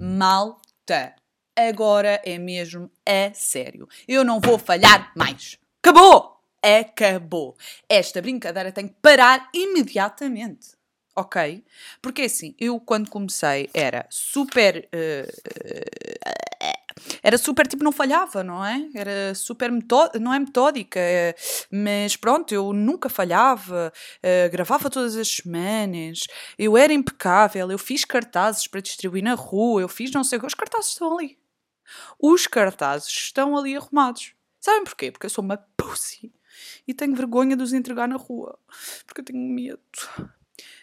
Malta, agora é mesmo a sério. Eu não vou falhar mais. Acabou! Acabou. Esta brincadeira tem que parar imediatamente. Ok? Porque assim, eu quando comecei era super. Uh, era super tipo, não falhava, não é? Era super metódica, não é metódica, mas pronto, eu nunca falhava, uh, gravava todas as semanas, eu era impecável, eu fiz cartazes para distribuir na rua, eu fiz não sei o que, os cartazes estão ali. Os cartazes estão ali arrumados. Sabem porquê? Porque eu sou uma pussy e tenho vergonha de os entregar na rua, porque eu tenho medo.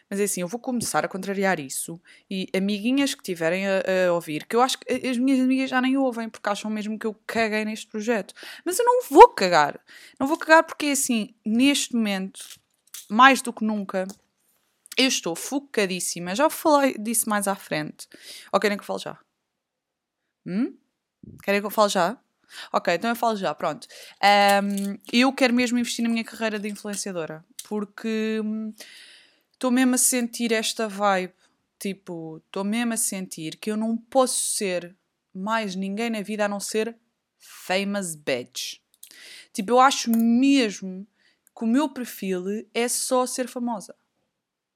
Mas é assim, eu vou começar a contrariar isso e amiguinhas que tiverem a, a, ouvir, que eu acho que as minhas amigas já nem ouvem porque acham mesmo que eu caguei neste projeto. Mas eu não vou cagar. Não vou cagar porque é assim, neste momento, mais do que nunca, eu estou focadíssima. Já falei disso mais à frente. Ou querem que eu fale já? Hum? Querem que eu fale já? Ok, então eu falo já, pronto. Um, eu quero mesmo investir na minha carreira de influenciadora porque hum, estou mesmo a sentir esta vibe. Tipo, estou mesmo a sentir que eu não posso ser mais ninguém na vida a não ser famous bitch. Tipo, eu acho mesmo que o meu perfil é só ser famosa.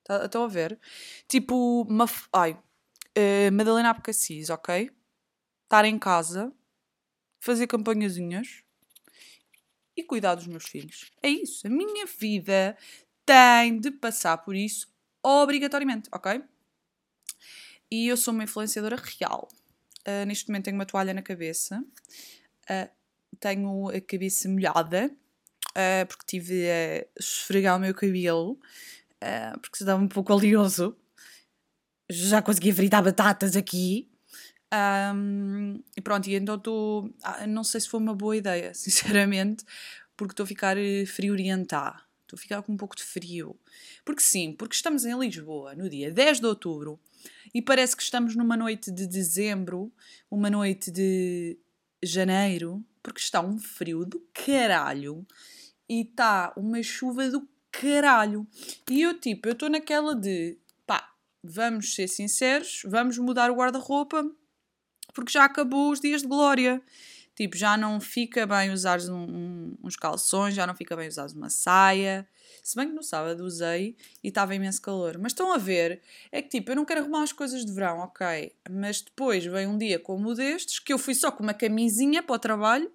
Tá, estão a ver? Tipo, uma, ai, uh, Madalena Abcacis, ok? Estar em casa, fazer campanhazinhas e cuidar dos meus filhos. É isso. A minha vida tem de passar por isso obrigatoriamente, ok? E eu sou uma influenciadora real. Uh, neste momento tenho uma toalha na cabeça, uh, tenho a cabeça molhada, uh, porque tive a esfregar o meu cabelo, porque se dava um pouco oleoso. Já consegui fritar batatas aqui. Um, e pronto, e então estou. Não sei se foi uma boa ideia, sinceramente, porque estou a ficar frio orientar. Estou ficar com um pouco de frio. Porque sim, porque estamos em Lisboa no dia 10 de outubro e parece que estamos numa noite de dezembro, uma noite de janeiro, porque está um frio do caralho e está uma chuva do caralho. E eu, tipo, eu estou naquela de pá, vamos ser sinceros, vamos mudar o guarda-roupa porque já acabou os dias de glória. Tipo, já não fica bem usar um, um, uns calções, já não fica bem usar uma saia. Se bem que no sábado usei e estava imenso calor. Mas estão a ver, é que tipo, eu não quero arrumar as coisas de verão, ok? Mas depois vem um dia como o destes, que eu fui só com uma camisinha para o trabalho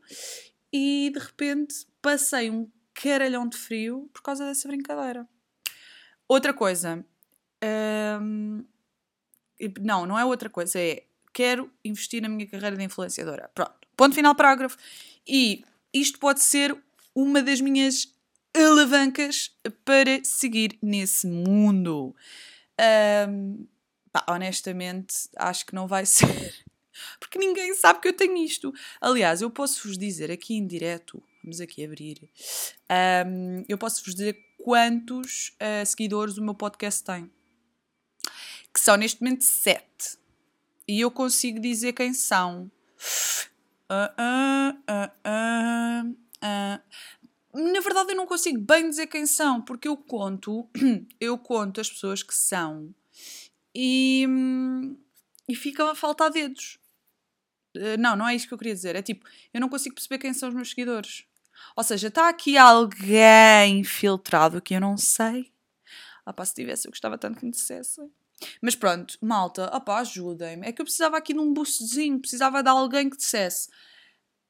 e de repente passei um caralhão de frio por causa dessa brincadeira. Outra coisa. Hum, não, não é outra coisa, é quero investir na minha carreira de influenciadora. Pronto. Ponto final, parágrafo. E isto pode ser uma das minhas alavancas para seguir nesse mundo. Um, pá, honestamente, acho que não vai ser. Porque ninguém sabe que eu tenho isto. Aliás, eu posso vos dizer aqui em direto, vamos aqui abrir, um, eu posso vos dizer quantos uh, seguidores o meu podcast tem. Que são neste momento sete. E eu consigo dizer quem são. Uh, uh, uh, Na verdade, eu não consigo bem dizer quem são, porque eu conto, eu conto as pessoas que são e, e ficam a faltar dedos. Não, não é isso que eu queria dizer. É tipo, eu não consigo perceber quem são os meus seguidores. Ou seja, está aqui alguém filtrado que eu não sei. Ah, pá, se tivesse, eu gostava tanto que me dissessem. Mas pronto, malta, opá, ajudem-me. É que eu precisava aqui de um boostzinho, precisava de alguém que dissesse: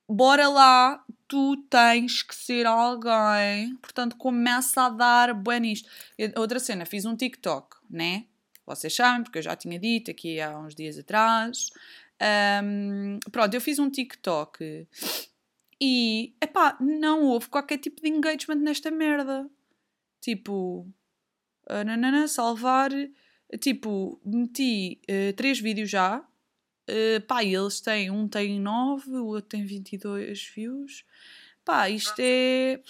bora lá, tu tens que ser alguém. Portanto, começa a dar bem nisto. Outra cena, fiz um TikTok, né? Vocês sabem, porque eu já tinha dito aqui há uns dias atrás. Um, pronto, eu fiz um TikTok e, epá, não houve qualquer tipo de engagement nesta merda. Tipo, uh, nanana, salvar Tipo, meti uh, três vídeos já. Uh, pá, eles têm, um tem 9, o outro tem 22 views. Pá, isto é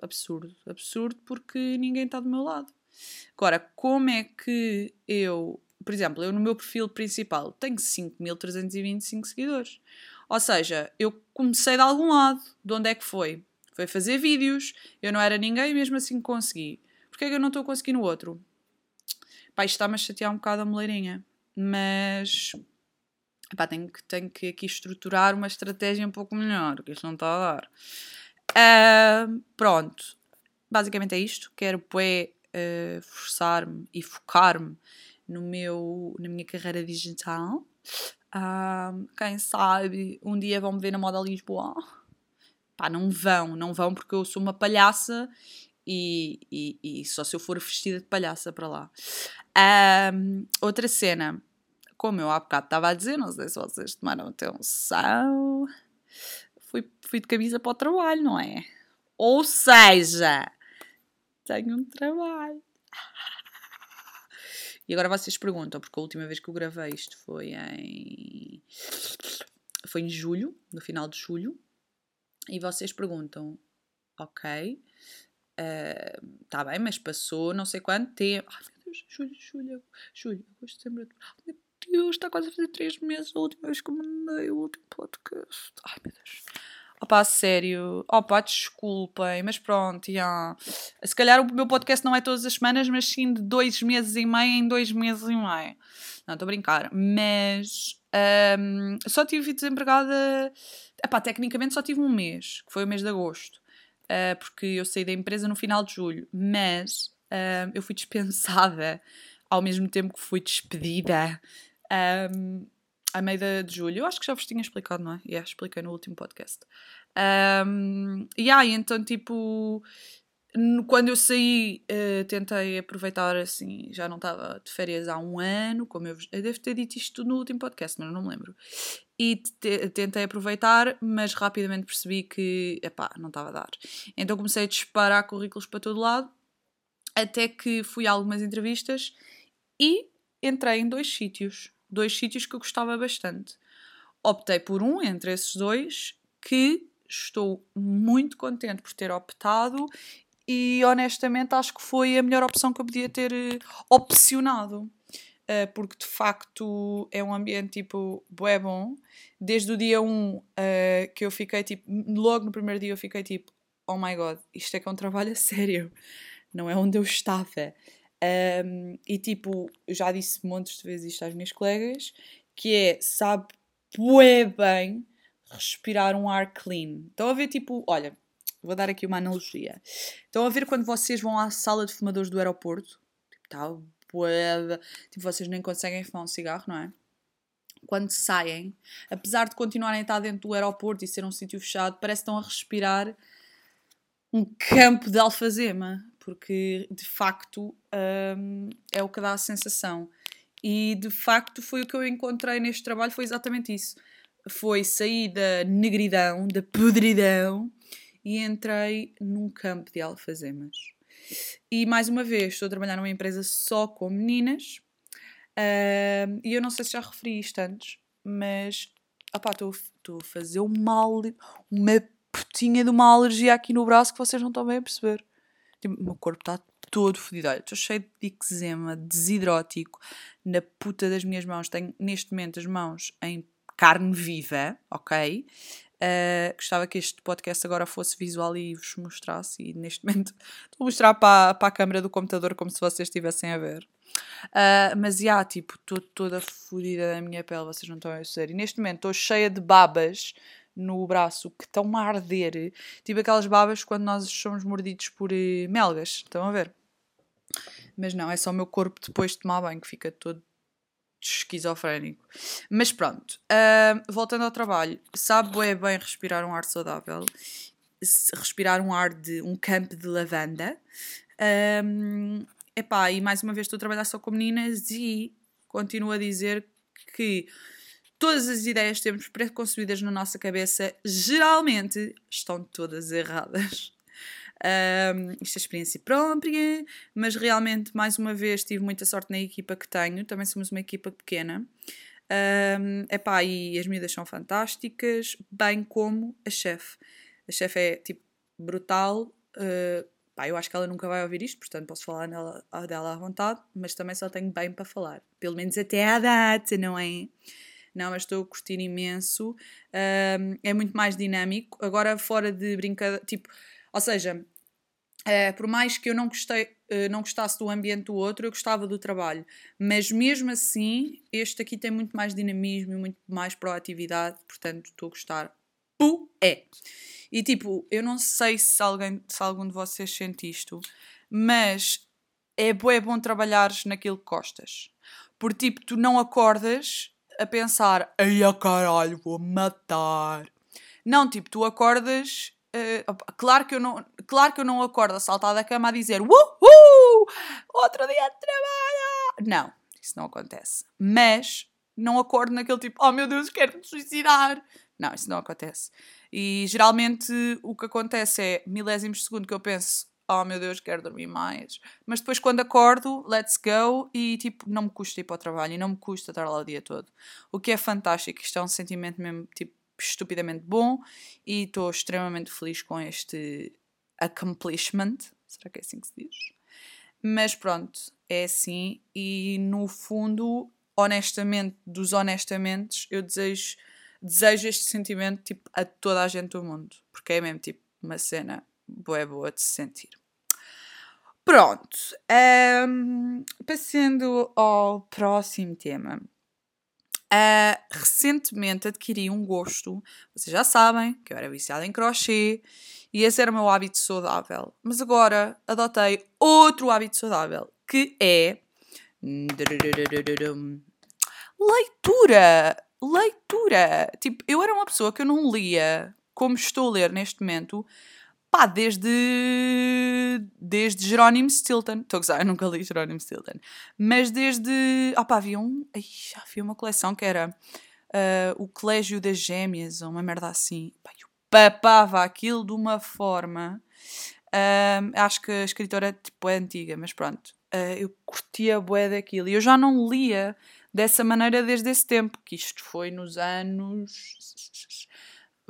absurdo. Absurdo porque ninguém está do meu lado. Agora, como é que eu, por exemplo, eu no meu perfil principal tenho 5.325 seguidores. Ou seja, eu comecei de algum lado. De onde é que foi? Foi fazer vídeos. Eu não era ninguém e mesmo assim consegui. Porquê é que eu não estou a conseguir no outro? Pá, isto está-me a chatear um bocado a moleirinha. Mas. Pá, tenho que, tenho que aqui estruturar uma estratégia um pouco melhor, que isto não está a dar. Uh, pronto. Basicamente é isto. Quero, poé, uh, forçar-me e focar-me no meu, na minha carreira digital. Uh, quem sabe um dia vão me ver na moda Lisboa. Pá, não vão, não vão porque eu sou uma palhaça e, e, e só se eu for vestida de palhaça para lá. Um, outra cena, como eu há bocado estava a dizer, não sei se vocês tomaram atenção, fui, fui de camisa para o trabalho, não é? Ou seja, tenho um trabalho. E agora vocês perguntam, porque a última vez que eu gravei isto foi em. Foi em julho, no final de julho. E vocês perguntam, ok, Está uh, bem, mas passou não sei quanto tempo. Ai meu Deus, julho, julho, julho, agosto, setembro. Meu Deus, está quase a fazer 3 meses a última vez que eu mandei o último podcast. Ai meu Deus. Opa, sério. Opa, desculpem, mas pronto, já. Se calhar o meu podcast não é todas as semanas, mas sim de dois meses e meio em dois meses e meio. Não, estou a brincar. Mas um, só tive desempregada. Epá, tecnicamente só tive um mês, que foi o mês de agosto uh, porque eu saí da empresa no final de julho, mas uh, eu fui dispensada ao mesmo tempo que fui despedida um, a meio de julho. Eu acho que já vos tinha explicado, não é? Yeah, expliquei no último podcast. Um, e aí, então, tipo, quando eu saí, uh, tentei aproveitar assim, já não estava de férias há um ano, como eu, eu devo ter dito isto no último podcast, mas não me lembro. E te, tentei aproveitar, mas rapidamente percebi que, epá, não estava a dar. Então comecei a disparar currículos para todo lado, até que fui a algumas entrevistas e entrei em dois sítios, dois sítios que eu gostava bastante. Optei por um entre esses dois que estou muito contente por ter optado e honestamente acho que foi a melhor opção que eu podia ter eh, opcionado. Uh, porque de facto é um ambiente tipo bué bom. Desde o dia 1 um, uh, que eu fiquei tipo, logo no primeiro dia eu fiquei tipo, oh my god, isto é que é um trabalho a sério, não é onde eu estava. Um, e tipo, eu já disse montes de vezes isto às minhas colegas, que é, sabe bué bem respirar um ar clean. Estão a ver tipo, olha, Vou dar aqui uma analogia. Estão a ver quando vocês vão à sala de fumadores do aeroporto? Tipo, tá boeda. Tipo, vocês nem conseguem fumar um cigarro, não é? Quando saem, apesar de continuarem a estar dentro do aeroporto e ser um sítio fechado, parece que estão a respirar um campo de alfazema, porque de facto hum, é o que dá a sensação. E de facto foi o que eu encontrei neste trabalho, foi exatamente isso. Foi sair da negridão, da podridão e entrei num campo de alfazemas. E mais uma vez, estou a trabalhar numa empresa só com meninas. Uh, e eu não sei se já referi isto antes, mas estou a fazer um mal, uma putinha de uma alergia aqui no braço que vocês não estão bem a perceber. Tipo, o meu corpo está todo fodido. Estou cheio de eczema, desidrótico na puta das minhas mãos. Tenho neste momento as mãos em carne viva, ok? Uh, gostava que este podcast agora fosse visual e vos mostrasse. E neste momento estou a mostrar para, para a câmera do computador como se vocês estivessem a ver. Uh, mas já, yeah, tipo, estou toda fodida da minha pele, vocês não estão a ver. E neste momento estou cheia de babas no braço que estão a arder. Tipo aquelas babas quando nós somos mordidos por uh, melgas. Estão a ver? Mas não, é só o meu corpo depois de tomar banho que fica todo esquizofrénico. Mas pronto, uh, voltando ao trabalho, sabe é bem respirar um ar saudável, respirar um ar de um campo de lavanda. Um, epá, e mais uma vez estou a trabalhar só com meninas e continuo a dizer que todas as ideias que temos preconcebidas na nossa cabeça geralmente estão todas erradas. Um, isto é experiência própria, mas realmente, mais uma vez, tive muita sorte na equipa que tenho. Também somos uma equipa pequena. Um, epá, e as miúdas são fantásticas, bem como a chefe. A chefe é tipo brutal. Uh, pá, eu acho que ela nunca vai ouvir isto, portanto posso falar nela, dela à vontade, mas também só tenho bem para falar. Pelo menos até à data, não é? Não, mas estou a curtir imenso. Um, é muito mais dinâmico. Agora, fora de brincadeira, tipo, ou seja, Uh, por mais que eu não gostei, uh, não gostasse do ambiente do outro, eu gostava do trabalho. Mas mesmo assim, este aqui tem muito mais dinamismo e muito mais proatividade, portanto estou a gostar. Pu é. E tipo, eu não sei se, alguém, se algum de vocês sente isto, mas é bom, é bom trabalhares naquilo que gostas. Porque tipo, tu não acordas a pensar, ai a caralho, vou matar. Não, tipo, tu acordas. Uh, claro, que eu não, claro que eu não acordo a saltar da cama a dizer Uhul! Outro dia de trabalho! Não, isso não acontece. Mas não acordo naquele tipo, oh meu Deus, quero me suicidar. Não, isso não acontece. E geralmente o que acontece é milésimos de segundo que eu penso, oh meu Deus, quero dormir mais. Mas depois quando acordo, let's go e tipo, não me custa ir para o trabalho e não me custa estar lá o dia todo. O que é fantástico, isto é um sentimento mesmo tipo estupidamente bom e estou extremamente feliz com este accomplishment. Será que é assim que se diz? Mas pronto, é assim e no fundo, honestamente, dos honestamente, eu desejo desejo este sentimento tipo a toda a gente do mundo, porque é mesmo tipo uma cena boa boa de se sentir. Pronto, um, passando ao próximo tema. Uh, recentemente adquiri um gosto, vocês já sabem que eu era viciada em crochê e esse era o meu hábito saudável. Mas agora adotei outro hábito saudável que é leitura. Leitura. Tipo, eu era uma pessoa que eu não lia como estou a ler neste momento pá, desde. desde Jerónimo Stilton. Estou a gozar, eu nunca li Jerónimo Stilton. Mas desde. Ah pá, havia um. Ai, havia uma coleção que era uh, O Colégio das Gêmeas, ou uma merda assim. Pá, eu papava aquilo de uma forma. Uh, acho que a escritora tipo, é antiga, mas pronto. Uh, eu curtia a bué daquilo. E eu já não lia dessa maneira desde esse tempo, que isto foi nos anos.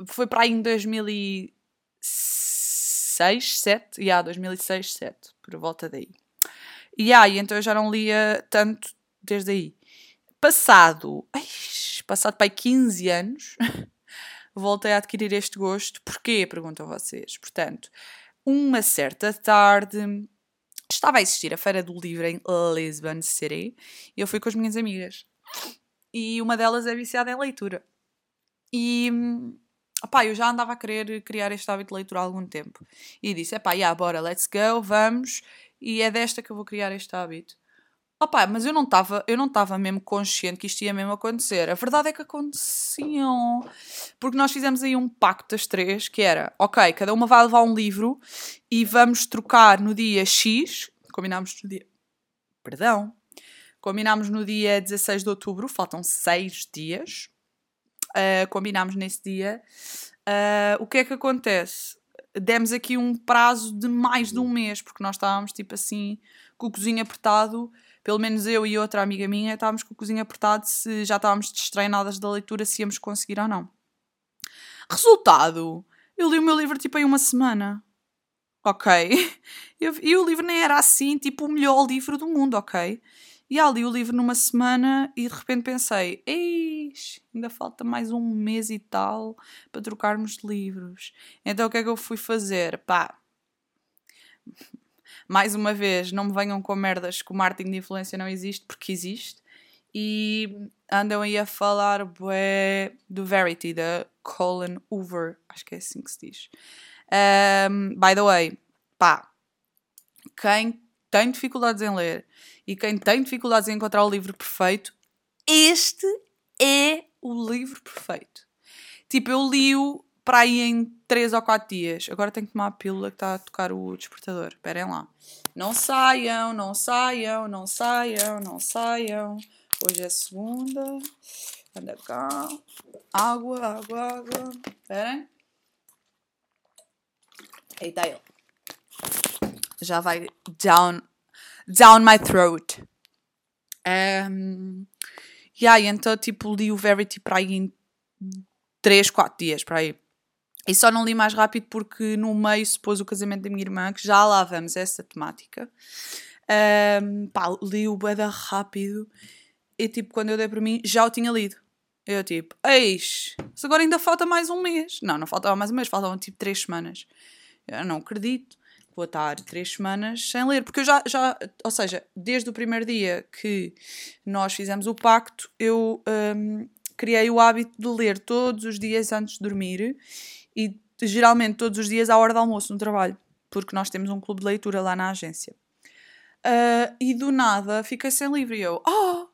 Foi para aí em 2006 2006, 7, e há 2006, 7, por volta daí. E aí, então eu já não lia tanto desde aí. Passado, ai, passado para aí 15 anos, voltei a adquirir este gosto. Porquê? Perguntam vocês. Portanto, uma certa tarde, estava a existir a Feira do Livro em Lisbon City e eu fui com as minhas amigas. E uma delas é viciada em leitura. E hum, opá, eu já andava a querer criar este hábito de leitura há algum tempo. E disse, epá, yeah, bora, let's go, vamos. E é desta que eu vou criar este hábito. Opá, mas eu não estava, eu não estava mesmo consciente que isto ia mesmo acontecer. A verdade é que aconteciam. Porque nós fizemos aí um pacto das três, que era, ok, cada uma vai levar um livro e vamos trocar no dia X, combinámos no dia... Perdão. Combinámos no dia 16 de outubro, faltam seis dias uh, combinámos nesse dia. Uh, o que é que acontece? Demos aqui um prazo de mais de um mês, porque nós estávamos tipo assim, com o cozinho apertado. Pelo menos eu e outra amiga minha estávamos com o cozinho apertado se já estávamos destreinadas da leitura, se íamos conseguir ou não. Resultado: eu li o meu livro tipo em uma semana. Ok? e o livro nem era assim, tipo, o melhor livro do mundo, ok? E ali li o livro numa semana e de repente pensei: eis, ainda falta mais um mês e tal para trocarmos de livros. Então o que é que eu fui fazer? Pá, mais uma vez, não me venham com merdas que o marketing de influência não existe, porque existe. E andam aí a falar bué, do Verity, da Colin Hoover, acho que é assim que se diz. Um, by the way, pá, quem tem dificuldades em ler e quem tem dificuldades em encontrar o livro perfeito, este é o livro perfeito. Tipo, eu li-o para aí em 3 ou 4 dias. Agora tenho que tomar a pílula que está a tocar o despertador. Esperem lá. Não saiam, não saiam, não saiam, não saiam. Hoje é segunda. Anda cá. Água, água, água. Esperem. Eita ele. Já vai down down my throat. Um, yeah, então, tipo, li o Verity para aí em 3, 4 dias, para aí. E só não li mais rápido porque no meio se pôs o casamento da minha irmã, que já lá vamos essa temática. Um, pá, li o Beda rápido e tipo, quando eu dei para mim, já o tinha lido. Eu tipo, eis, mas agora ainda falta mais um mês. Não, não faltava mais um mês, faltavam tipo 3 semanas. Eu não acredito. Vou estar três semanas sem ler, porque eu já, já ou seja, desde o primeiro dia que nós fizemos o pacto, eu um, criei o hábito de ler todos os dias antes de dormir e geralmente todos os dias à hora do almoço no trabalho, porque nós temos um clube de leitura lá na agência. Uh, e do nada fiquei sem livro e eu, oh,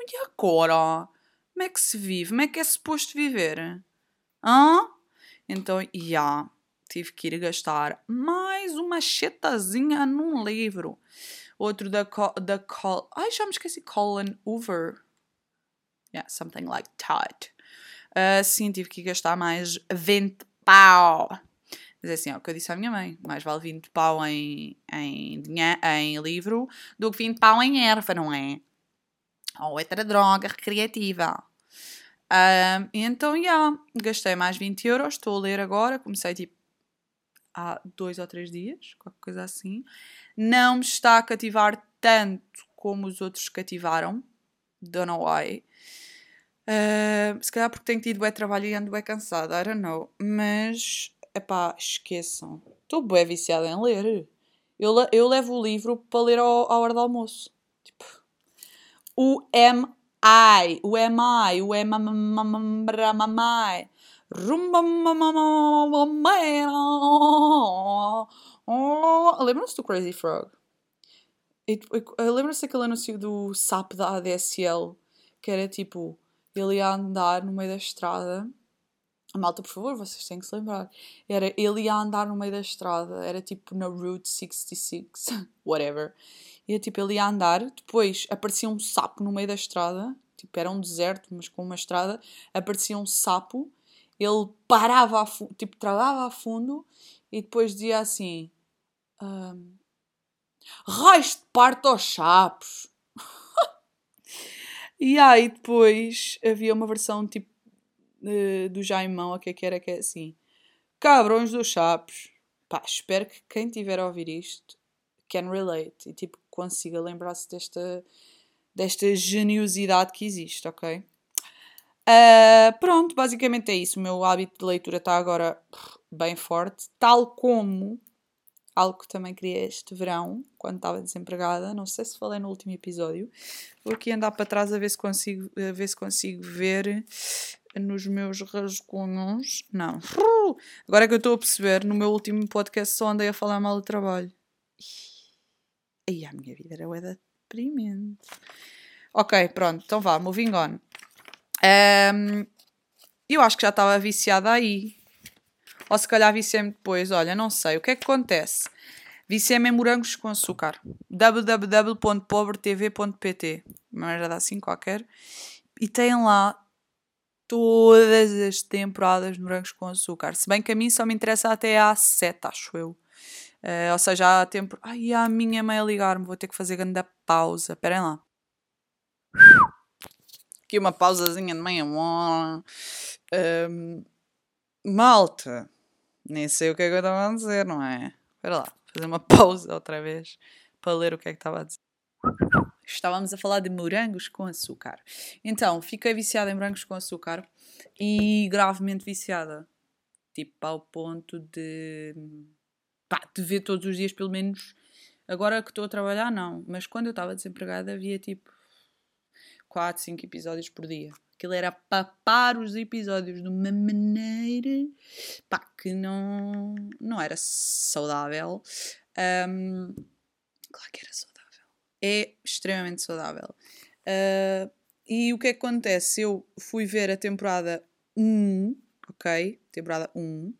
e agora? Como é que se vive? Como é que é suposto viver? Então, já, yeah, tive que ir gastar mais uma chetazinha num livro. Outro da, da Col... Ai, já me esqueci. Colin Hoover. Yeah, something like that. Uh, sim, tive que gastar mais 20 pau. Mas é assim, ó, o que eu disse à minha mãe. Mais vale 20 pau em, em, em livro do que 20 pau em erva, não é? Ou outra droga recreativa. Uh, então, já, yeah, gastei mais 20 euros. Estou a ler agora. Comecei tipo há dois ou três dias, qualquer coisa assim. Não me está a cativar tanto como os outros cativaram. Don't know why. Uh, se calhar porque tenho tido bem trabalho e ando bem cansada, I don't know. Mas, epá, esqueçam. Estou bem viciada em ler. Eu, eu levo o livro para ler à hora do almoço. Tipo, o M.I. O M.I. O M.I. Lembram-se do Crazy Frog? Lembram-se daquele anúncio do SAP da ADSL que era tipo ele ia andar no meio da estrada. Malta, por favor, vocês têm que se lembrar. Era ele ia andar no meio da estrada, era tipo na Route 66, whatever. E tipo, ele ia andar, depois aparecia um sapo no meio da estrada, tipo, era um deserto, mas com uma estrada, aparecia um sapo ele parava, a tipo, travava a fundo e depois dizia assim: um, Raios de parto aos chapos. e aí depois havia uma versão tipo uh, do Jaimão, o que é que era que é assim: Cabrões dos chapos. Pá, espero que quem tiver a ouvir isto can relate e tipo consiga lembrar-se desta, desta geniosidade que existe, ok? Uh, pronto, basicamente é isso. O meu hábito de leitura está agora bem forte, tal como algo que também queria este verão, quando estava desempregada. Não sei se falei no último episódio. Vou aqui andar para trás a ver se consigo, a ver, se consigo ver nos meus rascunhos. Não. Agora é que eu estou a perceber, no meu último podcast só andei a falar mal do trabalho. Ai, a minha vida era deprimente. Ok, pronto, então vá, moving on. Um, eu acho que já estava viciada aí. Ou se calhar viciei-me depois. Olha, não sei. O que é que acontece? Viciei-me em morangos com açúcar. www.pobretv.pt Uma merda assim qualquer. E tem lá todas as temporadas de morangos com açúcar. Se bem que a mim só me interessa até à 7, acho eu. Uh, ou seja, há tempo. Ai, a minha mãe a ligar-me, vou ter que fazer grande pausa. Esperem lá aqui uma pausazinha de meia hora. Um, malta, nem sei o que é que eu estava a dizer, não é? Espera lá, fazer uma pausa outra vez para ler o que é que estava a dizer. Estávamos a falar de morangos com açúcar. Então, fiquei viciada em morangos com açúcar e gravemente viciada. Tipo, ao ponto de. pá, de ver todos os dias, pelo menos. Agora que estou a trabalhar, não. Mas quando eu estava desempregada, havia tipo 4, 5 episódios por dia. Aquilo era papar os episódios de uma maneira pá, que não, não era saudável. Um, claro que era saudável. É extremamente saudável. Uh, e o que é que acontece? Eu fui ver a temporada 1, ok? Temporada 1,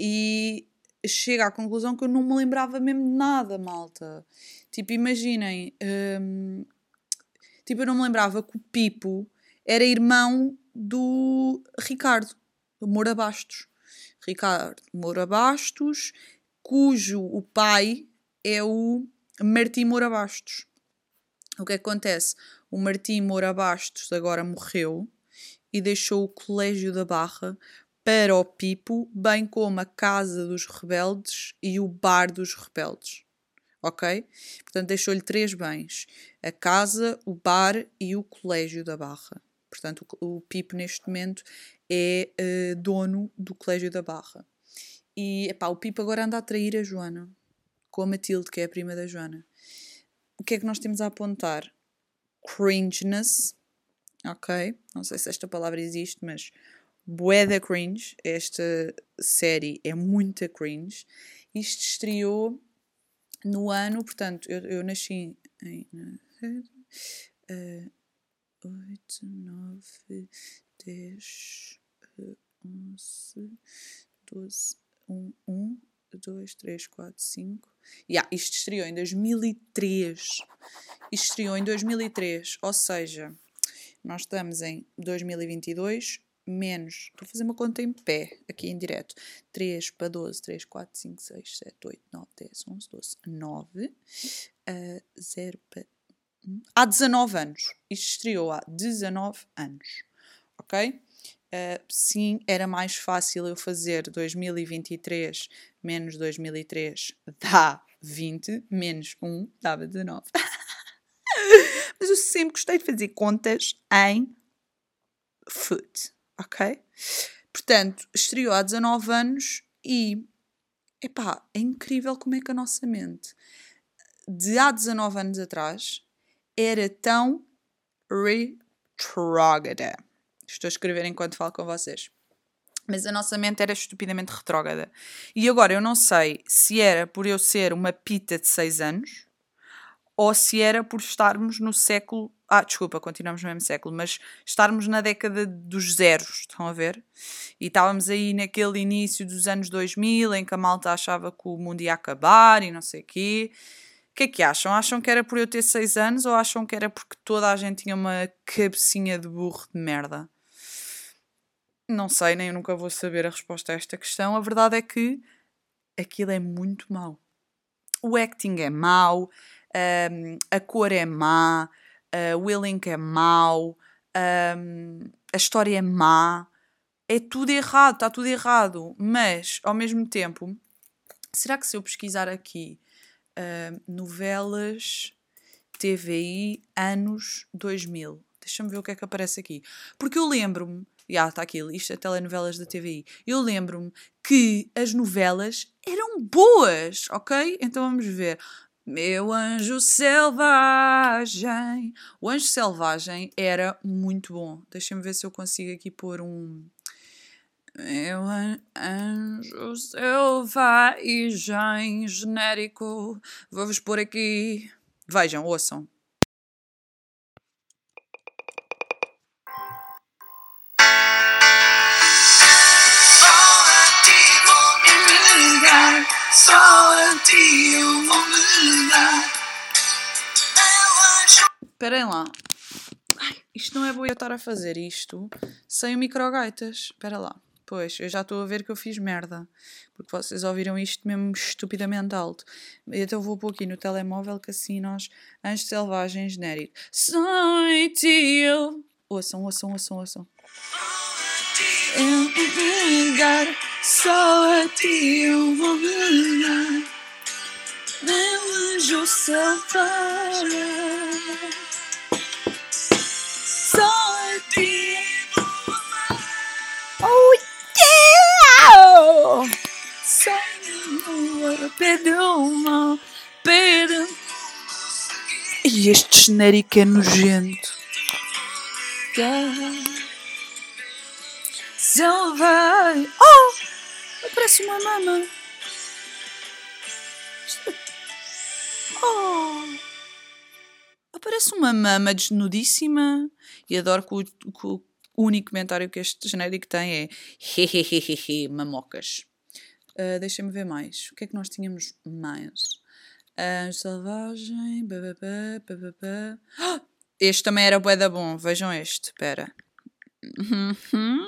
e chego à conclusão que eu não me lembrava mesmo de nada, malta. Tipo, imaginem. Um, Tipo, eu não me lembrava que o Pipo era irmão do Ricardo, do Moura Bastos. Ricardo Moura Bastos, cujo o pai é o Martim Moura Bastos. O que acontece? O Martim Moura Bastos agora morreu e deixou o Colégio da Barra para o Pipo, bem como a Casa dos Rebeldes e o Bar dos Rebeldes ok? Portanto, deixou-lhe três bens: a casa, o bar e o colégio da Barra. Portanto, o, Pipo, neste momento, é uh, dono do colégio da Barra. E epá, o Pipo agora anda a trair a Joana. com a Matilde, que é a prima da Joana. O que é que nós temos a apontar? Cringeness, ok? Não sei se esta palavra existe, mas bué da cringe. Esta série é muita cringe. Isto estreou no ano, portanto, eu, eu nasci em. Uh, 8, 9, 10, 11, 12, 1, 1, 2, 3, 4, 5. Yeah, isto estreou em 2003. Isto estreou em 2003, ou seja, nós estamos em 2022, menos, estou a fazer uma conta em pé, aqui em direto, 3 para 12, 3, 4, 5, 6, 7, 8, 9, 10, 11, 12, 9, uh, 0 para... Há 19 anos. Isto estreou há 19 anos, ok? Uh, sim, era mais fácil eu fazer 2023 menos 2003 dá 20, menos 1 dava 19. Mas eu sempre gostei de fazer contas em foot ok? Portanto, estreou há 19 anos e, epá, é incrível como é que a nossa mente de há 19 anos atrás era tão retrógrada. Estou a escrever enquanto falo com vocês. Mas a nossa mente era estupidamente retrógrada. E agora eu não sei se era por eu ser uma pita de 6 anos ou se era por estarmos no século. Ah, desculpa, continuamos no mesmo século, mas estarmos na década dos zeros, estão a ver? E estávamos aí naquele início dos anos 2000 em que a malta achava que o mundo ia acabar e não sei o quê. O que é que acham? Acham que era por eu ter 6 anos ou acham que era porque toda a gente tinha uma cabecinha de burro de merda? Não sei, nem nunca vou saber a resposta a esta questão. A verdade é que aquilo é muito mau. O acting é mau, um, a cor é má, uh, o elenco é mau, um, a história é má, é tudo errado, está tudo errado. Mas, ao mesmo tempo, será que se eu pesquisar aqui uh, novelas TVI anos 2000, deixa-me ver o que é que aparece aqui. Porque eu lembro-me, já está aqui, isto é telenovelas da TVI. Eu lembro-me que as novelas eram boas, ok? Então vamos ver. Meu anjo selvagem. O anjo selvagem era muito bom. Deixa-me ver se eu consigo aqui pôr um. Meu anjo selvagem genérico. Vou-vos pôr aqui. Vejam, ouçam. Esperem lá. Ai, isto não é boa eu estar a fazer isto sem o microgaitas. Espera lá. Pois, eu já estou a ver que eu fiz merda. Porque vocês ouviram isto mesmo estupidamente alto. Então vou pôr aqui no telemóvel que assim nós, de selvagem genérico. Eu. Ouçam, ouçam, ouçam, ouçam. Só a ti eu vou ligar. Meu anjo selvagem. Só a ti. Oh yeah! Só a perdão, perdão. E este genérico é nojento. Selvagem. Oh! Parece uma mama. Oh! Aparece uma mama desnudíssima. E adoro que o, que o único comentário que este genérico tem é hehehehe, mamocas. Uh, Deixem-me ver mais. O que é que nós tínhamos mais? Uh, selvagem. Oh! Este também era bué da bom. Vejam este. Espera.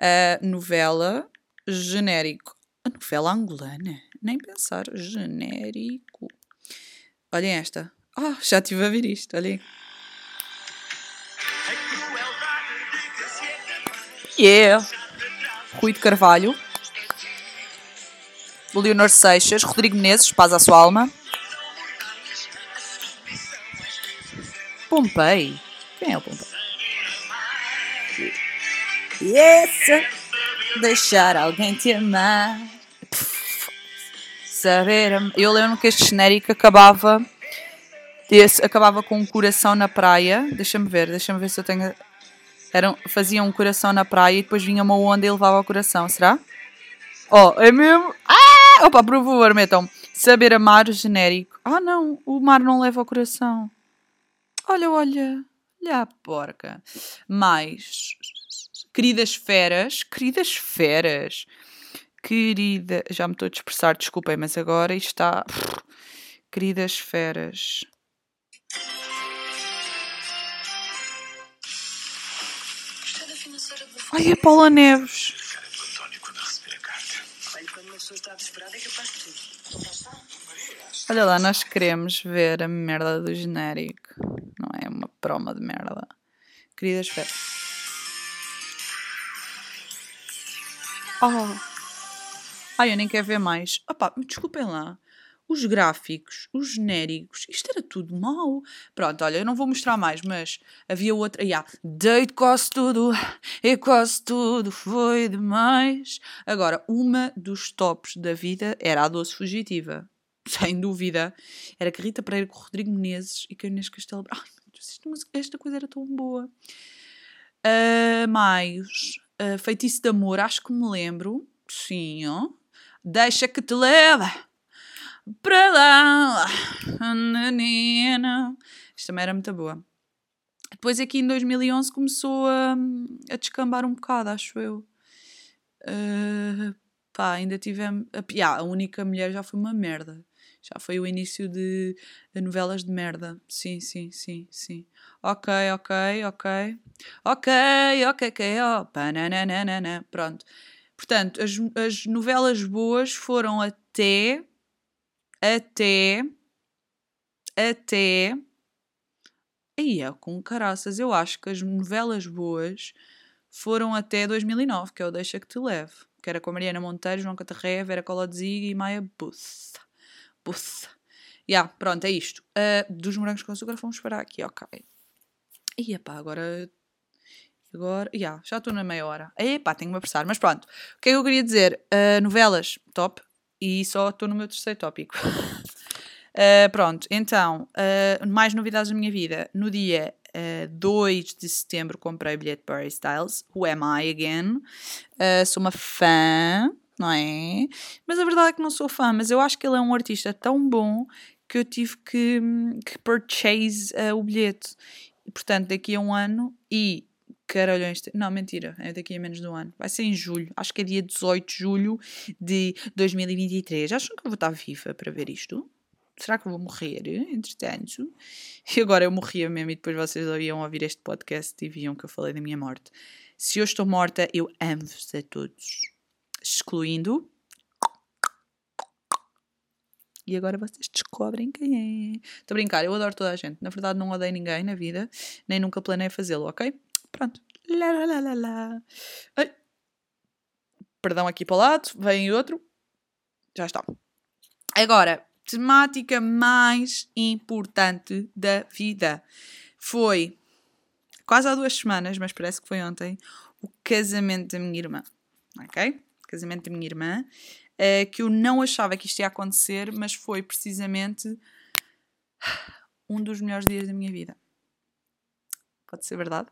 A novela genérico. A novela angolana? Nem pensar. Genérico. Olhem esta. Oh, já estive a ver isto. Olhem. Yeah. Rui de Carvalho. Leonor Seixas. Rodrigo Menezes. Paz à sua alma. Pompei. Quem é o Pompei? Yes, deixar alguém te amar. Saber. Eu lembro que este genérico acabava. Acabava com um coração na praia. Deixa-me ver, deixa-me ver se eu tenho. Eram, faziam um coração na praia e depois vinha uma onda e levava o coração, será? Oh, é mesmo? Ah! Opa, por favor, metam. Saber amar genérico. Ah, não, o mar não leva o coração. Olha, olha. Olha a porca. Mais. Queridas feras. Queridas feras. Querida. Já me estou a dispersar, desculpem, mas agora está. Queridas feras. Ai, a Paula Neves. Olha lá, nós queremos ver a merda do genérico. Não é uma proma de merda. Queridas feras. Oh. Ai, eu nem quero ver mais. Opá, desculpem lá. Os gráficos, os genéricos, isto era tudo mau. Pronto, olha, eu não vou mostrar mais, mas havia outra. Yeah, Dei quase tudo, e quase tudo foi demais. Agora, uma dos tops da vida era a Doce Fugitiva. Sem dúvida. Era que Rita Pereira com Rodrigo Menezes e Inês Castelo. Ai, meu Deus, esta, coisa era tão boa. Uh, mais. Uh, Feitiço de Amor, acho que me lembro. Sim, ó. Deixa que te leva para lá. Isto também era muito boa. Depois aqui em 2011 começou a, a descambar um bocado, acho eu. Uh, pá, ainda tivemos. A, yeah, a única mulher já foi uma merda. Já foi o início de, de novelas de merda. Sim, sim, sim, sim. Ok, ok, ok. Ok, ok, ok. Oh. Pronto. Portanto, as, as novelas boas foram até. Até. Até. Aí é com caraças. Eu acho que as novelas boas foram até 2009, que é o Deixa que te leve. Que era com a Mariana Monteiro, João Catarré, Vera Cola de Zig e Maia Bussa. Bussa. Yeah, pronto, é isto. Uh, dos morangos com açúcar fomos parar aqui, ok. E pá, agora. Agora. Yeah, já estou na meia hora. Epá, tenho que me apressar. Mas pronto. O que é que eu queria dizer? Uh, novelas, top. E só estou no meu terceiro tópico. uh, pronto, então, uh, mais novidades da minha vida. No dia uh, 2 de setembro comprei bilhete para Harry Styles. Who am I again? Sou uma fã, não é? Mas a verdade é que não sou fã, mas eu acho que ele é um artista tão bom que eu tive que, que purchase o bilhete. Portanto, daqui a um ano e caralhões. Não, mentira, é daqui a menos de um ano. Vai ser em julho, acho que é dia 18 de julho de 2023. Acho que eu vou estar viva para ver isto. Será que eu vou morrer, entretanto? E agora eu morria mesmo e depois vocês iam ouvir este podcast e viam que eu falei da minha morte. Se eu estou morta, eu amo-vos a todos. Excluindo e agora vocês descobrem quem é. Estou a brincar, eu adoro toda a gente. Na verdade, não odeio ninguém na vida, nem nunca planei fazê-lo, ok? Pronto. Lá, lá, lá, lá. Ai. Perdão aqui para o lado, vem outro. Já está. Agora, temática mais importante da vida foi quase há duas semanas, mas parece que foi ontem, o casamento da minha irmã. Ok? Casamento da minha irmã. Uh, que eu não achava que isto ia acontecer, mas foi precisamente um dos melhores dias da minha vida. Pode ser verdade?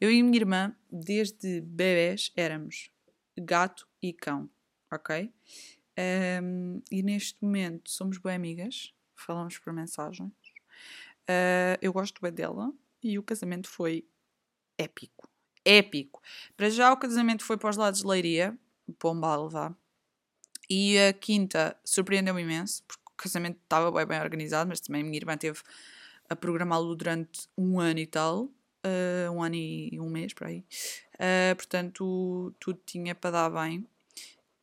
Eu e minha irmã, desde bebés, éramos gato e cão, ok? Um, e neste momento somos bem amigas, falamos por mensagens. Uh, eu gosto bem dela e o casamento foi épico. Épico. Para já o casamento foi para os lados de Leiria, Pombal, vá. E a quinta surpreendeu-me imenso, porque o casamento estava bem, bem organizado, mas também a minha irmã teve a programá-lo durante um ano e tal, uh, um ano e um mês, por aí. Uh, portanto, tudo tinha para dar bem.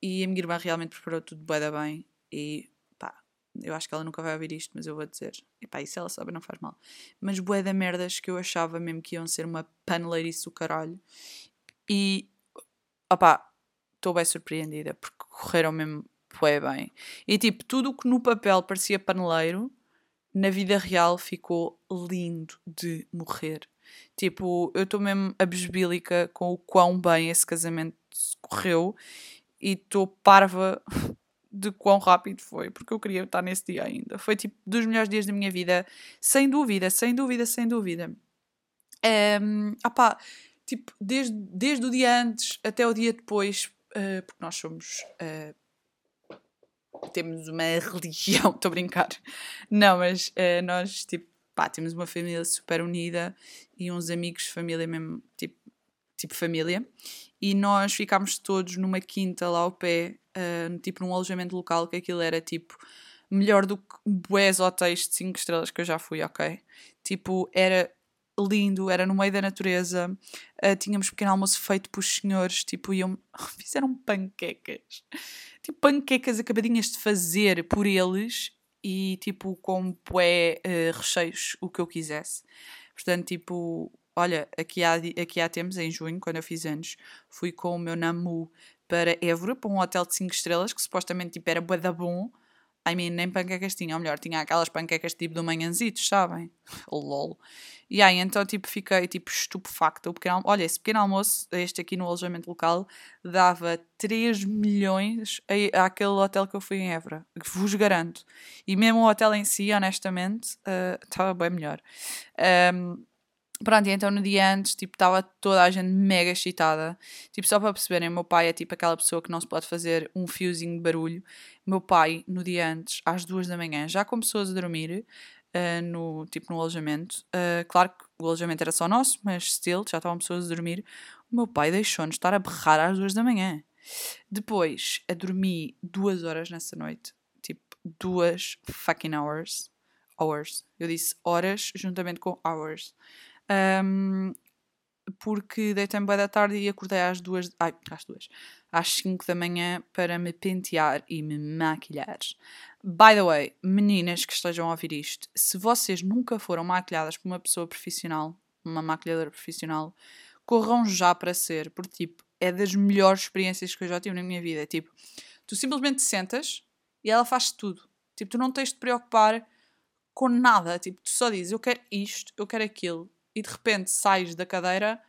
E a minha irmã realmente preparou tudo bem, bem. E pá, eu acho que ela nunca vai ouvir isto, mas eu vou dizer. E pá, isso ela sabe, não faz mal. Mas bué da merdas que eu achava mesmo que iam ser uma paneleirice do caralho. E, opá, estou bem surpreendida, porque correram mesmo bué bem. E tipo, tudo o que no papel parecia paneleiro, na vida real ficou lindo de morrer. Tipo, eu estou mesmo abesbílica com o quão bem esse casamento correu e estou parva de quão rápido foi, porque eu queria estar nesse dia ainda. Foi tipo dos melhores dias da minha vida, sem dúvida, sem dúvida, sem dúvida. Um, opá, tipo, desde, desde o dia antes até o dia depois, uh, porque nós somos. Uh, temos uma religião, estou a brincar. Não, mas uh, nós, tipo, pá, temos uma família super unida e uns amigos família mesmo, tipo, tipo família. E nós ficámos todos numa quinta lá ao pé, uh, tipo num alojamento local, que aquilo era tipo melhor do que bués hotéis de 5 estrelas que eu já fui, ok? Tipo, era lindo, era no meio da natureza, uh, tínhamos pequeno almoço feito pelos senhores, tipo, iam, fizeram panquecas, tipo, panquecas acabadinhas de fazer por eles e, tipo, com bué uh, recheios, o que eu quisesse. Portanto, tipo, olha, aqui há, aqui há tempos, em junho, quando eu fiz anos, fui com o meu namu para Évora, para um hotel de 5 estrelas, que supostamente, tipo, era bué da bom, I mean, nem panquecas tinha, ou melhor, tinha aquelas panquecas tipo do manhãzitos, sabem? LOL. E aí então tipo fiquei tipo estupefacta. Olha, esse pequeno almoço, este aqui no alojamento local, dava 3 milhões a, àquele hotel que eu fui em Évora. Vos garanto. E mesmo o hotel em si, honestamente, uh, estava bem melhor. Um, Pronto, e então no dia antes, tipo, estava toda a gente mega excitada. Tipo, só para perceberem, meu pai é tipo aquela pessoa que não se pode fazer um fiozinho de barulho. Meu pai, no dia antes, às duas da manhã, já com pessoas a dormir, uh, no, tipo, no alojamento. Uh, claro que o alojamento era só nosso, mas still, já estavam pessoas a dormir. O meu pai deixou-nos estar a berrar às duas da manhã. Depois, a dormir duas horas nessa noite. Tipo, duas fucking hours. Hours. Eu disse horas juntamente com hours. Um, porque deitei-me bem da tarde e acordei às duas, ai, às duas, às 5 da manhã para me pentear e me maquilhar. By the way, meninas que estejam a ouvir isto, se vocês nunca foram maquilhadas por uma pessoa profissional, uma maquilhadora profissional, corram já para ser, porque tipo, é das melhores experiências que eu já tive na minha vida. Tipo, tu simplesmente sentas e ela faz tudo. Tipo, tu não tens de te preocupar com nada. Tipo, tu só dizes, eu quero isto, eu quero aquilo e de repente sais da cadeira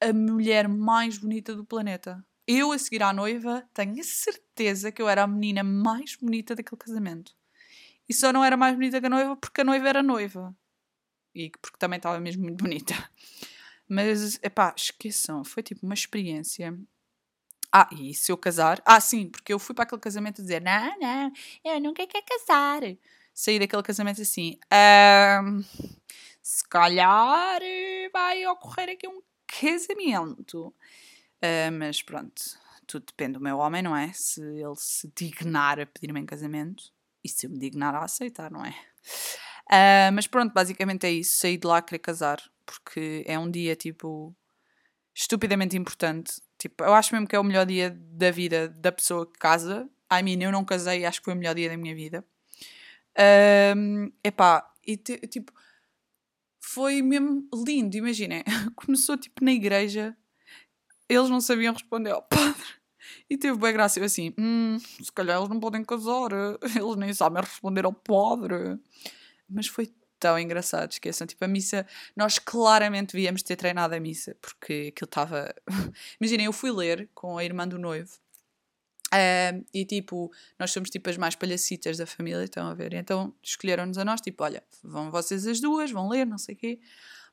a mulher mais bonita do planeta. Eu, a seguir à noiva, tenho a certeza que eu era a menina mais bonita daquele casamento. E só não era mais bonita que a noiva porque a noiva era noiva. E porque também estava mesmo muito bonita. Mas, epá, esqueçam, foi tipo uma experiência. Ah, e se eu casar? Ah, sim, porque eu fui para aquele casamento dizer: Não, não, eu nunca quero casar. Saí daquele casamento assim. Um, se calhar eh, vai ocorrer aqui um casamento. Uh, mas pronto, tudo depende do meu homem, não é? Se ele se dignar a pedir-me em casamento e se eu me dignar a aceitar, não é? Uh, mas pronto, basicamente é isso. Saí de lá querer casar porque é um dia tipo estupidamente importante. Tipo, eu acho mesmo que é o melhor dia da vida da pessoa que casa. I mean, eu não casei, acho que foi o melhor dia da minha vida. Uh, epá, e tipo, foi mesmo lindo, imaginem. Começou tipo na igreja, eles não sabiam responder ao padre. E teve bem graça. Eu assim, hum, se calhar eles não podem casar, eles nem sabem responder ao padre. Mas foi tão engraçado, esqueçam. Tipo, a missa, nós claramente devíamos ter treinado a missa, porque aquilo estava. Imaginem, eu fui ler com a irmã do noivo Uh, e tipo, nós somos tipo as mais palhacitas da família, estão a ver? Então escolheram-nos a nós, tipo, olha, vão vocês as duas, vão ler, não sei o quê.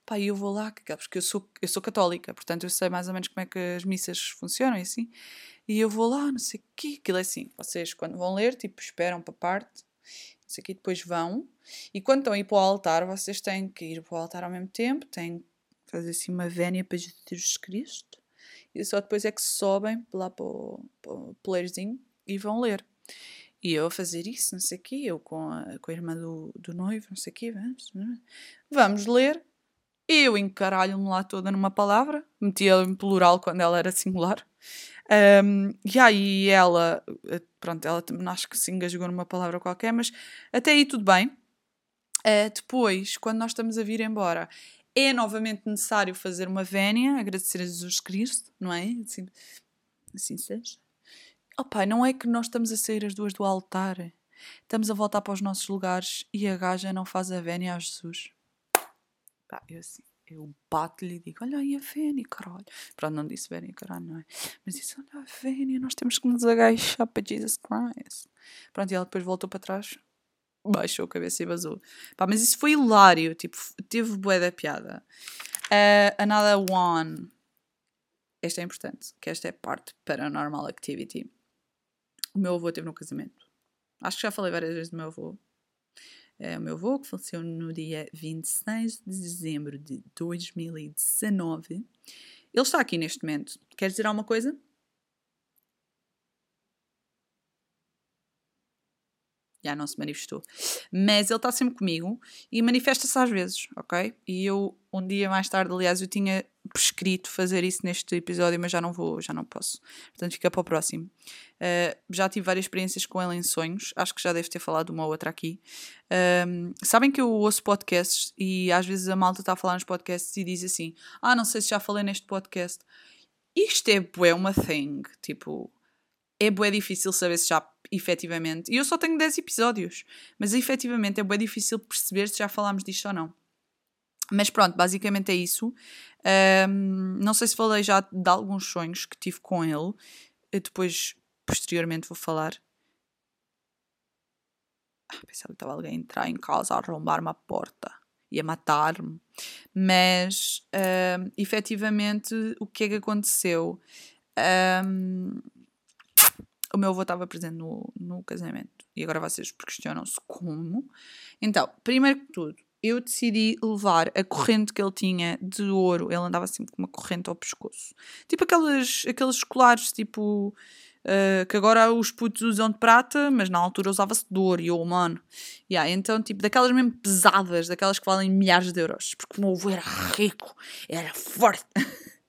Pá, e eu vou lá, porque eu sou, eu sou católica, portanto eu sei mais ou menos como é que as missas funcionam e assim. E eu vou lá, não sei o quê, aquilo é assim, vocês quando vão ler, tipo, esperam para parte, não sei o quê, depois vão. E quando estão a ir para o altar, vocês têm que ir para o altar ao mesmo tempo, têm que fazer assim uma vénia para Jesus Cristo e só depois é que sobem lá para o, para o poleirozinho e vão ler. E eu a fazer isso, não sei o quê, eu com a, com a irmã do, do noivo, não sei o quê, vamos, vamos ler. Eu encaralho-me lá toda numa palavra, metia em plural quando ela era singular. Um, e aí ela, pronto, ela também acho que se engasgou numa palavra qualquer, mas até aí tudo bem. Uh, depois, quando nós estamos a vir embora, é novamente necessário fazer uma vénia, agradecer a Jesus Cristo, não é? Assim, assim seja. Oh pai, não é que nós estamos a sair as duas do altar, estamos a voltar para os nossos lugares e a gaja não faz a vénia a Jesus. Pá, eu assim, Eu bato-lhe e digo: Olha aí a Vénia, caralho. Pronto, não disse Vénia, caralho, não é? Mas disse: Olha a Vénia, nós temos que nos agachar para Jesus Christ. Pronto, e ela depois voltou para trás, baixou a cabeça e vazou. Pá, mas isso foi hilário, tipo, teve bué da piada. Uh, another one. Esta é importante, que esta é parte paranormal activity. O meu avô teve no casamento. Acho que já falei várias vezes do meu avô. É o meu avô que faleceu no dia 26 de dezembro de 2019. Ele está aqui neste momento. Quer dizer alguma coisa? Já não se manifestou. Mas ele está sempre comigo e manifesta-se às vezes, ok? E eu, um dia mais tarde, aliás, eu tinha prescrito fazer isso neste episódio, mas já não vou, já não posso. Portanto, fica para o próximo. Uh, já tive várias experiências com ele em sonhos, acho que já devo ter falado uma ou outra aqui. Uh, sabem que eu ouço podcasts e às vezes a malta está a falar nos podcasts e diz assim: Ah, não sei se já falei neste podcast. Isto é bué uma thing, tipo, é bué difícil saber se já efetivamente. E eu só tenho 10 episódios, mas efetivamente é bem difícil perceber se já falámos disto ou não. Mas pronto, basicamente é isso. Um, não sei se falei já de alguns sonhos que tive com ele. Eu depois, posteriormente, vou falar. Ah, pensava que estava alguém a entrar em casa a arrombar-me a porta e a matar-me. Mas, um, efetivamente, o que é que aconteceu? Um, o meu avô estava presente no, no casamento. E agora vocês questionam-se como. Então, primeiro que tudo, eu decidi levar a corrente que ele tinha de ouro. Ele andava sempre com uma corrente ao pescoço. Tipo aqueles, aqueles colares, tipo. Uh, que agora os putos usam de prata, mas na altura usava-se de ouro. E eu, mano. Yeah, então, tipo, daquelas mesmo pesadas, daquelas que valem milhares de euros. Porque o meu avô era rico, era forte.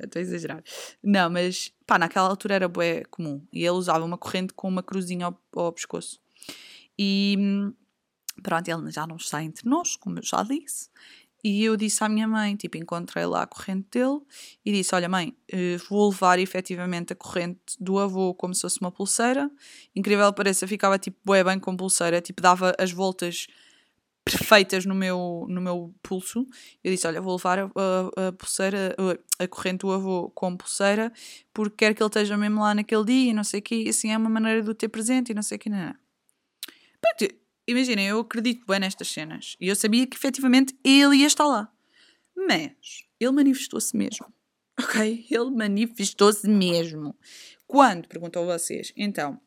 Estou a exagerar. Não, mas pá, naquela altura era bué comum. E ele usava uma corrente com uma cruzinha ao, ao pescoço. E pronto, ele já não está entre nós, como eu já disse. E eu disse à minha mãe, tipo, encontrei lá a corrente dele e disse: Olha, mãe, eh, vou levar efetivamente a corrente do avô como se fosse uma pulseira. Incrível pareça, ficava tipo bué bem com pulseira, tipo, dava as voltas perfeitas no meu, no meu pulso. Eu disse: Olha, vou levar a, a, a pulseira, a, a, corrente do avô com pulseira, porque quero que ele esteja mesmo lá naquele dia e não sei o quê. E assim é uma maneira de o ter presente e não sei o quê. Não, não. imaginem, eu acredito bem nestas cenas. E eu sabia que efetivamente ele ia estar lá. Mas ele manifestou-se mesmo. Ok? Ele manifestou-se mesmo. Quando? Perguntou a vocês. Então,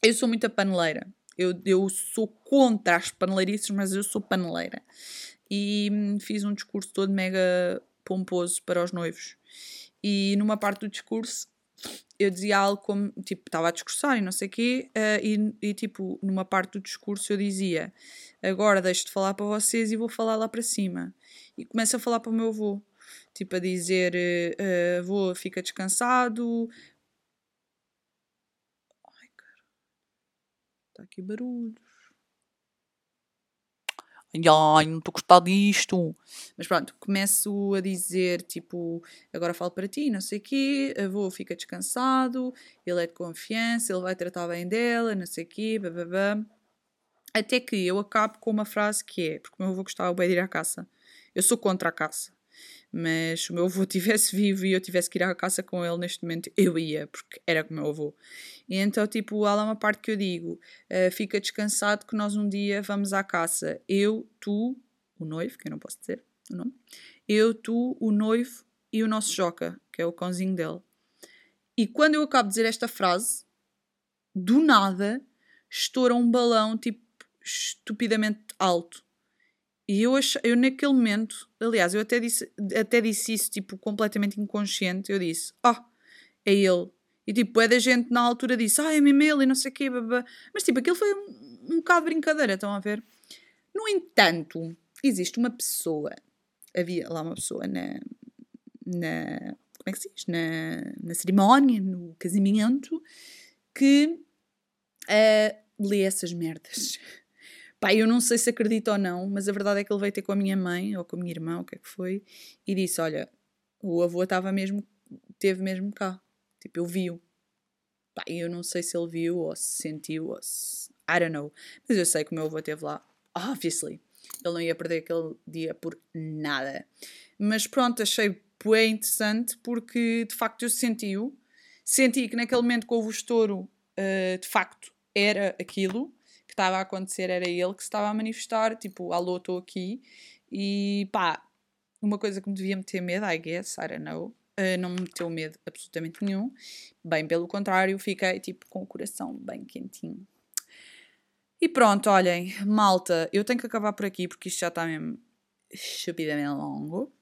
eu sou muita paneleira. Eu, eu sou contra as paneleirices, mas eu sou paneleira. E hum, fiz um discurso todo mega pomposo para os noivos. E numa parte do discurso eu dizia algo como, tipo, estava a discursar e não sei o quê, uh, e, e, tipo, numa parte do discurso eu dizia agora deixo de falar para vocês e vou falar lá para cima. E começo a falar para o meu avô, tipo, a dizer uh, avô, fica descansado, Está aqui barulhos. Ai, não estou a gostar disto. Mas pronto, começo a dizer, tipo, agora falo para ti, não sei o quê, avô fica descansado, ele é de confiança, ele vai tratar bem dela, não sei o quê, bababá. Até que eu acabo com uma frase que é, porque o meu avô gostava bem de ir à caça. Eu sou contra a caça mas se o meu avô estivesse vivo e eu tivesse que ir à caça com ele neste momento, eu ia, porque era com o meu avô. E então, tipo, há lá uma parte que eu digo: uh, fica descansado que nós um dia vamos à caça. Eu, tu, o noivo, que eu não posso dizer o nome, eu, tu, o noivo e o nosso Joca, que é o cãozinho dele. E quando eu acabo de dizer esta frase, do nada estoura um balão, tipo, estupidamente alto. E eu, ach... eu naquele momento, aliás, eu até disse, até disse isso, tipo, completamente inconsciente. Eu disse, ah, oh, é ele. E tipo, é da gente na altura disse, ah, é mesmo ele e não sei o quê, babá. Mas tipo, aquilo foi um, um bocado de brincadeira, estão a ver? No entanto, existe uma pessoa, havia lá uma pessoa na, na como é que se diz? Na, na cerimónia, no casamento, que uh, lê essas merdas. Pá, eu não sei se acredito ou não, mas a verdade é que ele veio ter com a minha mãe ou com a minha irmã, o que é que foi, e disse: Olha, o avô estava mesmo, teve mesmo cá. Tipo, eu vi-o. Pá, eu não sei se ele viu ou se sentiu ou se. I don't know. Mas eu sei que o meu avô esteve lá. Obviously. Ele não ia perder aquele dia por nada. Mas pronto, achei bem interessante porque de facto eu senti-o. Senti que naquele momento houve o estouro, uh, de facto, era aquilo estava a acontecer, era ele que se estava a manifestar, tipo, alô, estou aqui. E pá, uma coisa que me devia meter medo, I guess, I don't know. Uh, não me meteu medo absolutamente nenhum. Bem, pelo contrário, fiquei tipo com o coração bem quentinho. E pronto, olhem, malta, eu tenho que acabar por aqui porque isto já está mesmo estupidamente longo.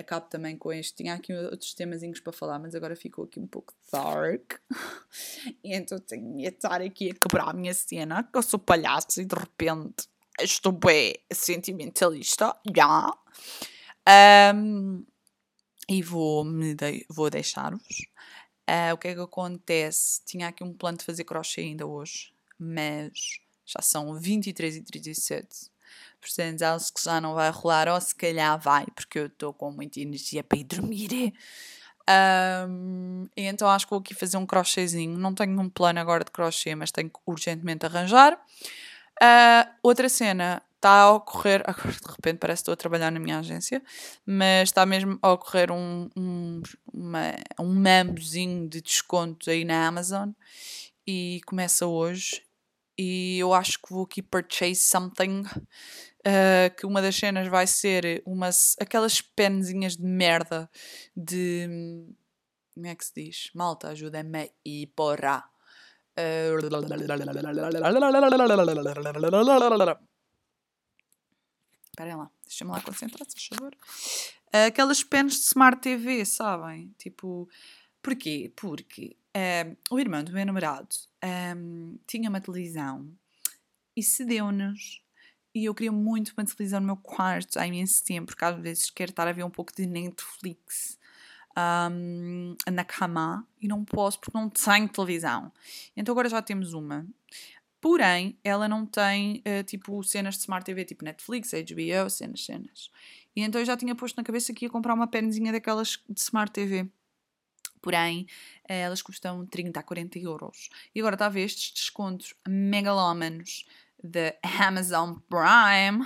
Acabo também com este. Tinha aqui outros temazinhos para falar, mas agora ficou aqui um pouco dark. então tenho de estar aqui a quebrar a minha cena, que eu sou palhaço e de repente estou bem sentimentalista. Yeah. Um, e vou, me de, vou deixar-vos. Uh, o que é que acontece? Tinha aqui um plano de fazer crochê ainda hoje, mas já são 23 e 37. Portanto, acho que já não vai rolar, ou se calhar vai, porque eu estou com muita energia para ir dormir. Um, então acho que vou aqui fazer um crochêzinho. Não tenho um plano agora de crochê, mas tenho que urgentemente arranjar. Uh, outra cena está a ocorrer, agora de repente parece que estou a trabalhar na minha agência, mas está mesmo a ocorrer um, um, um mambozinho de desconto aí na Amazon e começa hoje e eu acho que vou aqui purchase something. Uh, que uma das cenas vai ser umas, aquelas penzinhas de merda de. Como é que se diz? Malta, ajuda-me e porra. Esperem lá, deixa-me lá concentrar, se favor. Uh, aquelas pens de Smart TV, sabem? Tipo, porquê? Porque um, o irmão do meu namorado um, tinha uma televisão e cedeu-nos. E eu queria muito uma televisão no meu quarto há imenso tempo, porque às vezes quero estar a ver um pouco de Netflix um, na cama e não posso porque não tenho televisão. Então agora já temos uma. Porém, ela não tem uh, tipo cenas de Smart TV, tipo Netflix, HBO, cenas, cenas. E então eu já tinha posto na cabeça que ia comprar uma penzinha daquelas de Smart TV. Porém, eh, elas custam 30 a 40 euros. E agora está a ver estes descontos megalómanos da Amazon Prime.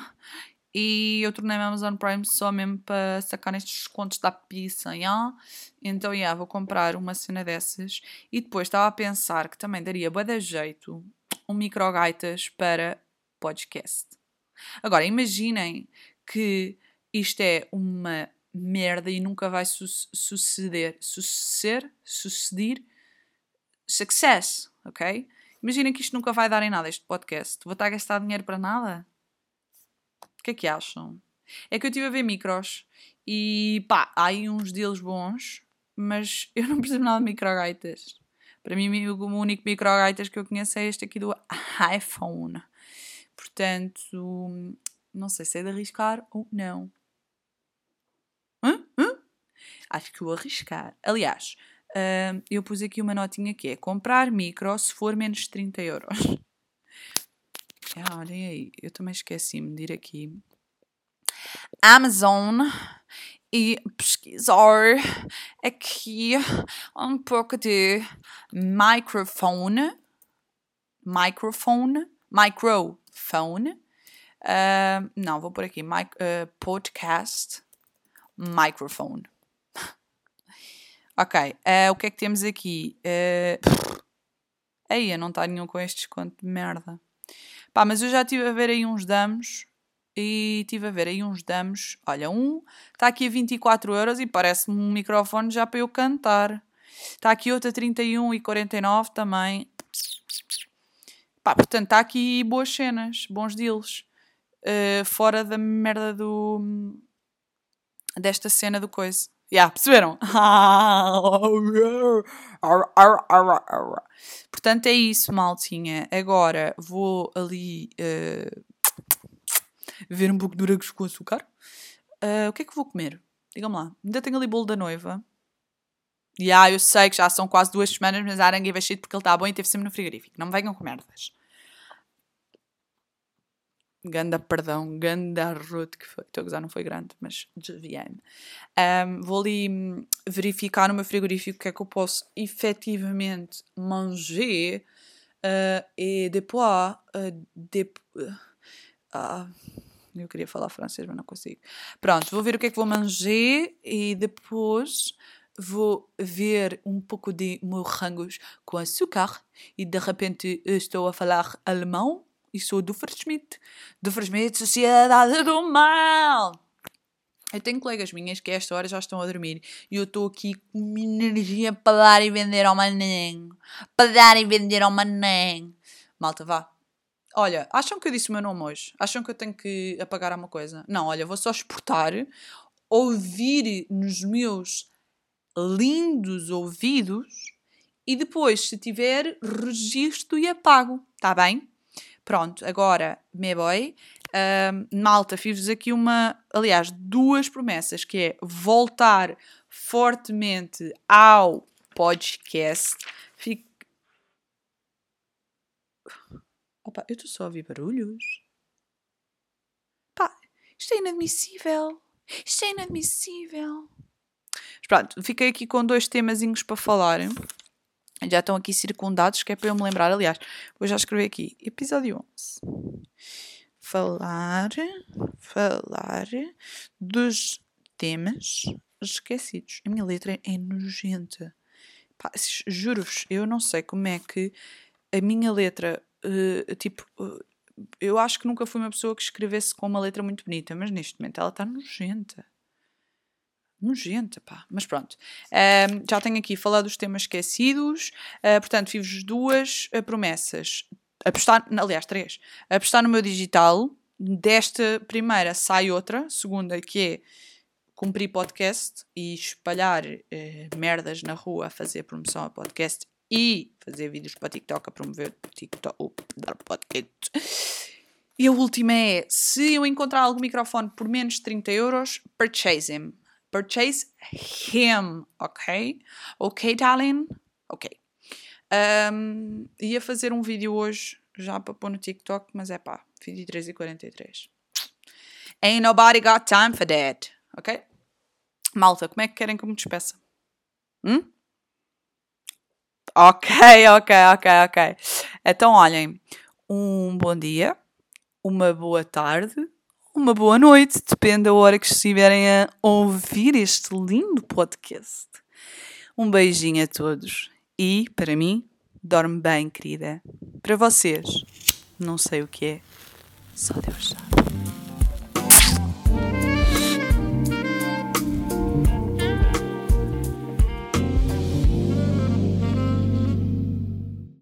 E eu tornei-me Amazon Prime só mesmo para sacar estes descontos da pizza. Yeah? Então, yeah, vou comprar uma cena dessas. E depois estava a pensar que também daria boa de jeito um microgaitas para podcast. Agora, imaginem que isto é uma merda e nunca vai su suceder. Suceder? Suceder? Success, ok? Imaginem que isto nunca vai dar em nada, este podcast. Vou estar a gastar dinheiro para nada? O que é que acham? É que eu estive a ver micros e pá, há aí uns deles bons, mas eu não percebo nada de microgaitas. Para mim, o único microgaitas que eu conheço é este aqui do iPhone. Portanto, não sei se é de arriscar ou não. Acho que vou arriscar. Aliás, uh, eu pus aqui uma notinha que é comprar micro se for menos de 30 euros. Ah, olhem aí, eu também esqueci-me de ir aqui. Amazon e pesquisar aqui um pouco de microphone. Microphone. Microphone. Uh, não, vou por aqui. Mic, uh, podcast microphone. Ok, uh, o que é que temos aqui? Uh, aí, não está nenhum com este desconto de merda. Pá, mas eu já estive a ver aí uns damos e estive a ver aí uns damos. Olha, um está aqui a 24 euros e parece-me um microfone já para eu cantar. Está aqui outro a 31 e 49 também. Pá, portanto, está aqui boas cenas, bons deals. Uh, fora da merda do, desta cena do coisa. Yeah, perceberam? Portanto, é isso, maltinha. Agora vou ali uh, ver um pouco de duragos com açúcar. Uh, o que é que vou comer? Digam-me lá. Ainda tenho ali bolo da noiva. E yeah, eu sei que já são quase duas semanas, mas a aranha vai cheio porque ele está bom e teve sempre no frigorífico. Não me venham com merdas. Ganda, perdão, ganda route que foi. Estou a gozar, não foi grande, mas desviei-me. Um, vou ali hum, verificar no meu frigorífico o que é que eu posso efetivamente manger uh, e depois, uh, uh, Eu queria falar francês, mas não consigo. Pronto, vou ver o que é que vou manger e depois vou ver um pouco de morangos com açúcar e de repente estou a falar alemão e sou do Verschmidt. Do Verschmidt, Sociedade do Mal. Eu tenho colegas minhas que a esta hora já estão a dormir e eu estou aqui com uma energia para dar e vender ao manem. Para dar e vender ao manem. Malta, vá. Olha, acham que eu disse o meu nome hoje? Acham que eu tenho que apagar alguma coisa? Não, olha, vou só exportar, ouvir nos meus lindos ouvidos e depois, se tiver, registro e apago. Tá bem? Pronto, agora, me boy. Um, malta, fiz-vos aqui uma, aliás, duas promessas, que é voltar fortemente ao podcast. Fico... Opa, eu estou só a ouvir barulhos. Pá, isto é inadmissível. Isto é inadmissível. Mas pronto, fiquei aqui com dois temazinhos para falar. Já estão aqui circundados, que é para eu me lembrar. Aliás, vou já escrever aqui. Episódio 11. Falar, falar dos temas esquecidos. A minha letra é nojenta. Juro-vos, eu não sei como é que a minha letra, uh, tipo, uh, eu acho que nunca fui uma pessoa que escrevesse com uma letra muito bonita, mas neste momento ela está nojenta. Nojenta, pá. Mas pronto. Uh, já tenho aqui falado dos temas esquecidos. Uh, portanto, fiz-vos duas uh, promessas. Apostar, aliás, três. Apostar no meu digital. Desta primeira sai outra. Segunda, que é cumprir podcast e espalhar eh, merdas na rua a fazer promoção a podcast e fazer vídeos para TikTok a promover TikTok, o podcast. E a última é: se eu encontrar algum microfone por menos de 30 euros, purchase him. Purchase him, ok? Ok, darling? Ok. Um, ia fazer um vídeo hoje já para pôr no TikTok, mas é pá, 23 e 43. Ain't nobody got time for that, ok? Malta, como é que querem que eu me despeça? Hum? Ok, ok, ok, ok. Então, olhem, um bom dia, uma boa tarde uma boa noite, depende da hora que estiverem a ouvir este lindo podcast. Um beijinho a todos e, para mim, dorme bem, querida. Para vocês, não sei o que é, só Deus sabe.